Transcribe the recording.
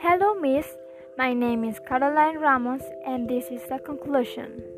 Hello, Miss. My name is Caroline Ramos, and this is the conclusion.